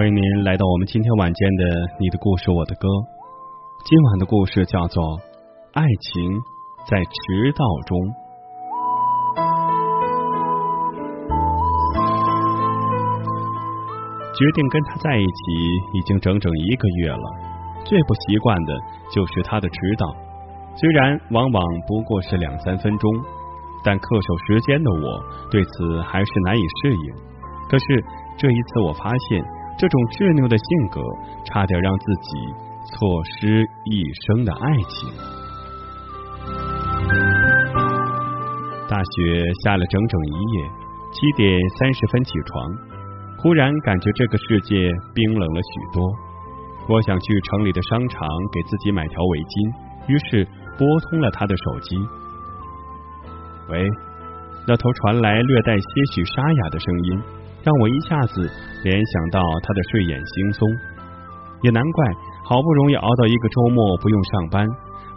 欢迎您来到我们今天晚间的《你的故事我的歌》。今晚的故事叫做《爱情在迟到中》。决定跟他在一起已经整整一个月了，最不习惯的就是他的迟到。虽然往往不过是两三分钟，但恪守时间的我对此还是难以适应。可是这一次，我发现这种执拗的性格，差点让自己错失一生的爱情。大雪下了整整一夜，七点三十分起床，忽然感觉这个世界冰冷了许多。我想去城里的商场给自己买条围巾，于是拨通了他的手机。喂，那头传来略带些许沙哑的声音，让我一下子联想到他的睡眼惺忪。也难怪，好不容易熬到一个周末不用上班，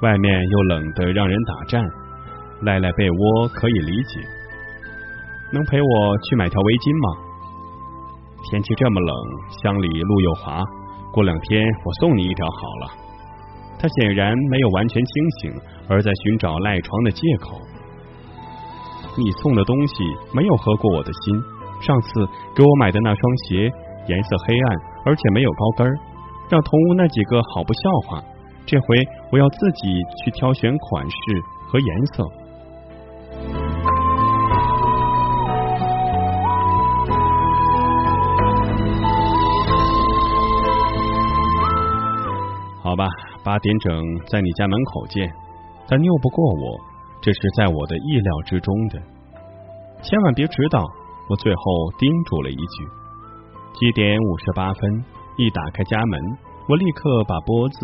外面又冷得让人打颤，赖赖被窝可以理解。能陪我去买条围巾吗？天气这么冷，乡里路又滑，过两天我送你一条好了。他显然没有完全清醒，而在寻找赖床的借口。你送的东西没有合过我的心。上次给我买的那双鞋颜色黑暗，而且没有高跟儿，让同屋那几个好不笑话。这回我要自己去挑选款式和颜色。好吧，八点整在你家门口见。他拗不过我，这是在我的意料之中的。千万别迟到，我最后叮嘱了一句。七点五十八分，一打开家门，我立刻把脖子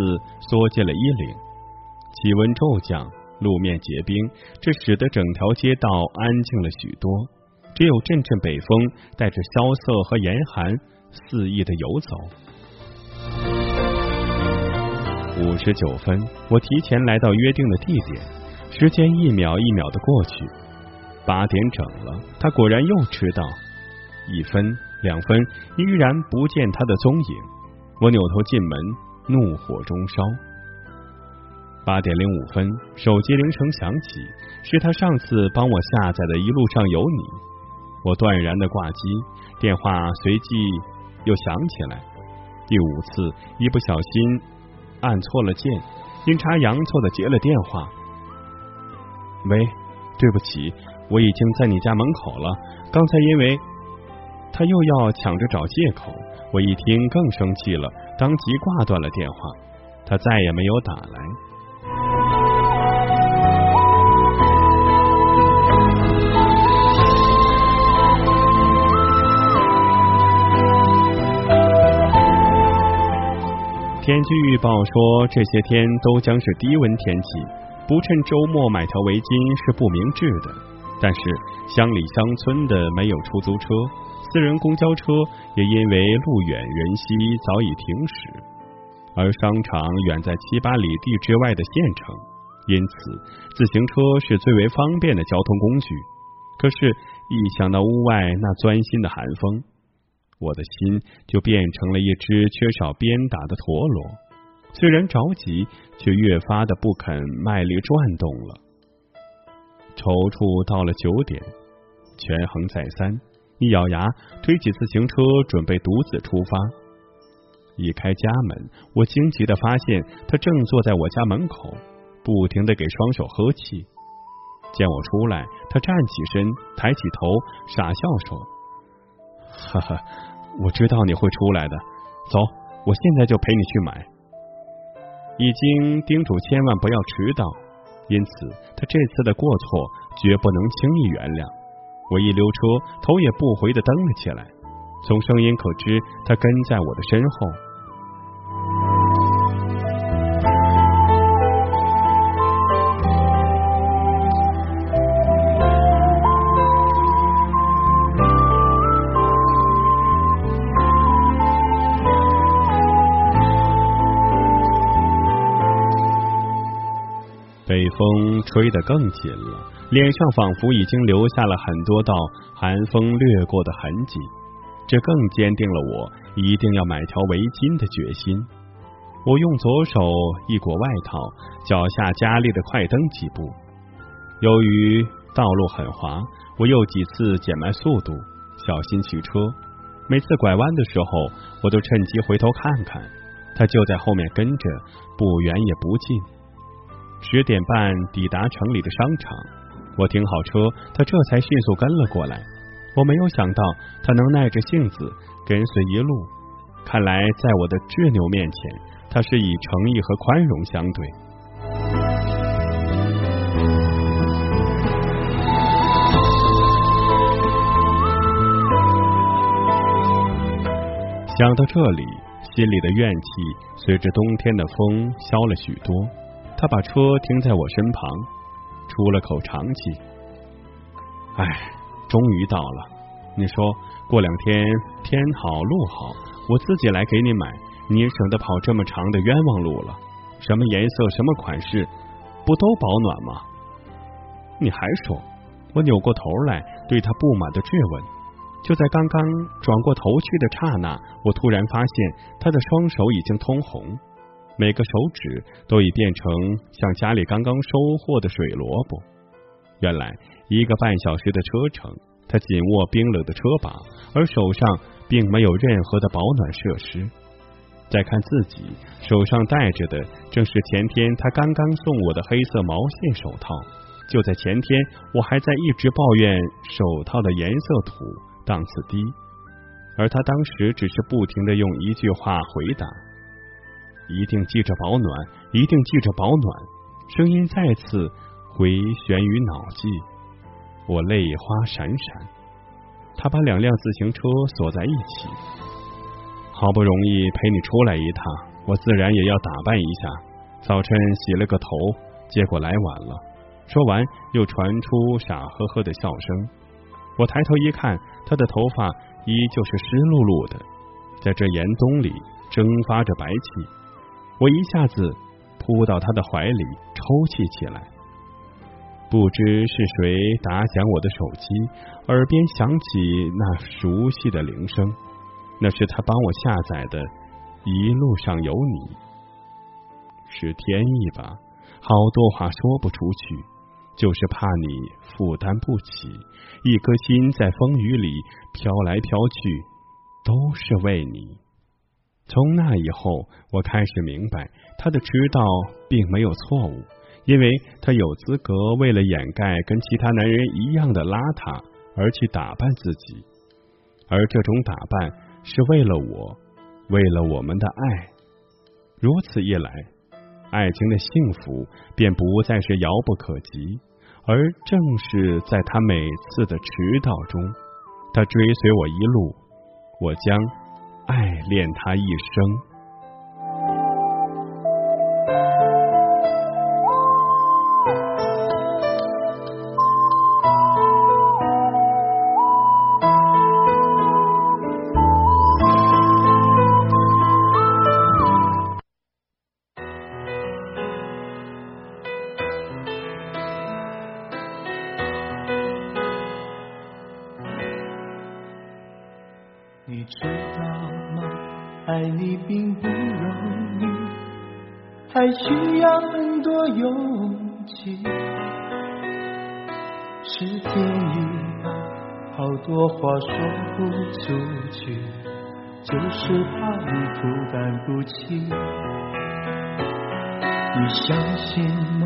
缩进了衣领。气温骤降，路面结冰，这使得整条街道安静了许多，只有阵阵北风带着萧瑟和严寒肆意的游走。五十九分，我提前来到约定的地点，时间一秒一秒的过去，八点整了，他果然又迟到。一分、两分，依然不见他的踪影。我扭头进门，怒火中烧。八点零五分，手机铃声响起，是他上次帮我下载的《一路上有你》。我断然的挂机，电话随即又响起来。第五次，一不小心按错了键，阴差阳错的接了电话。喂，对不起，我已经在你家门口了。刚才因为他又要抢着找借口，我一听更生气了，当即挂断了电话。他再也没有打来。天气预报说这些天都将是低温天气，不趁周末买条围巾是不明智的。但是乡里乡村的没有出租车，私人公交车也因为路远人稀早已停驶，而商场远在七八里地之外的县城，因此自行车是最为方便的交通工具。可是，一想到屋外那钻心的寒风，我的心就变成了一只缺少鞭打的陀螺，虽然着急，却越发的不肯卖力转动了。踌躇到了九点，权衡再三。一咬牙，推起自行车，准备独自出发。一开家门，我惊奇的发现他正坐在我家门口，不停的给双手喝气。见我出来，他站起身，抬起头，傻笑说：“哈哈，我知道你会出来的。走，我现在就陪你去买。”已经叮嘱千万不要迟到，因此他这次的过错绝不能轻易原谅。我一溜车，头也不回的蹬了起来。从声音可知，他跟在我的身后。风吹得更紧了。脸上仿佛已经留下了很多道寒风掠过的痕迹，这更坚定了我一定要买条围巾的决心。我用左手一裹外套，脚下加力的快蹬几步。由于道路很滑，我又几次减慢速度，小心骑车。每次拐弯的时候，我都趁机回头看看，他就在后面跟着，不远也不近。十点半抵达城里的商场。我停好车，他这才迅速跟了过来。我没有想到他能耐着性子跟随一路，看来在我的执拗面前，他是以诚意和宽容相对。想到这里，心里的怨气随着冬天的风消了许多。他把车停在我身旁。出了口长气，哎，终于到了。你说过两天天好路好，我自己来给你买，你也省得跑这么长的冤枉路了。什么颜色，什么款式，不都保暖吗？你还说？我扭过头来对他不满的质问。就在刚刚转过头去的刹那，我突然发现他的双手已经通红。每个手指都已变成像家里刚刚收获的水萝卜。原来一个半小时的车程，他紧握冰冷的车把，而手上并没有任何的保暖设施。再看自己手上戴着的，正是前天他刚刚送我的黑色毛线手套。就在前天，我还在一直抱怨手套的颜色土、档次低，而他当时只是不停的用一句话回答。一定记着保暖，一定记着保暖。声音再次回旋于脑际，我泪花闪闪。他把两辆自行车锁在一起，好不容易陪你出来一趟，我自然也要打扮一下。早晨洗了个头，结果来晚了。说完，又传出傻呵呵的笑声。我抬头一看，他的头发依旧是湿漉漉的，在这严冬里蒸发着白气。我一下子扑到他的怀里，抽泣起来。不知是谁打响我的手机，耳边响起那熟悉的铃声，那是他帮我下载的《一路上有你》。是天意吧？好多话说不出去，就是怕你负担不起。一颗心在风雨里飘来飘去，都是为你。从那以后，我开始明白，他的迟到并没有错误，因为他有资格为了掩盖跟其他男人一样的邋遢而去打扮自己，而这种打扮是为了我，为了我们的爱。如此一来，爱情的幸福便不再是遥不可及，而正是在他每次的迟到中，他追随我一路，我将。爱恋他一生。爱你并不容易，还需要很多勇气。是天意，好多话说不出去，就是怕你负担不起。你相信吗？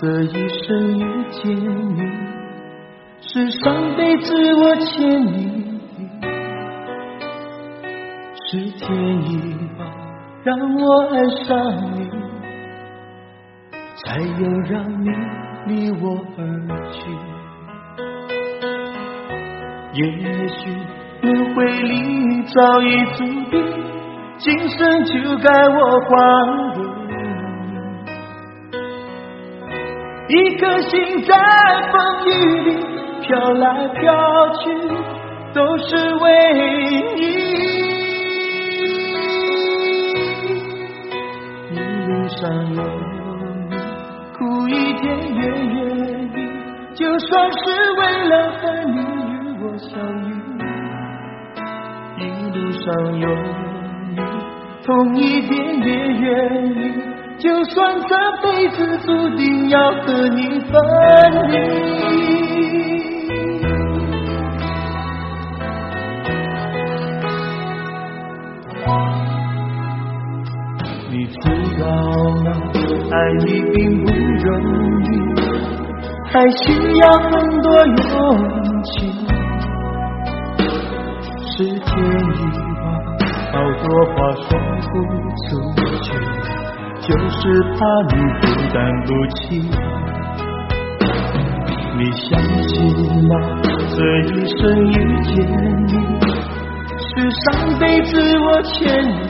这一生遇见你，是上辈子我欠你。是天意吧，让我爱上你，才又让你离我而去。也许轮回里早已注定，今生就该我还给你。一颗心在风雨里飘来飘去，都是为你。上有你，苦一点也愿意，就算是为了和你与我相遇。一路上有你，痛一点也愿意，就算这辈子注定要和你分离。爱你并不容易，还需要很多勇气。是天意吧，好多话说不出去，就是怕你负担不起。你相信吗？这一生遇见你，是上辈子我欠你。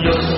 你。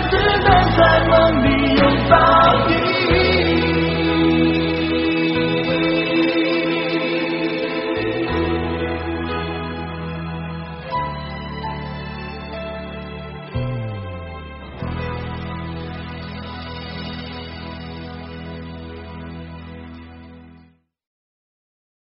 知道。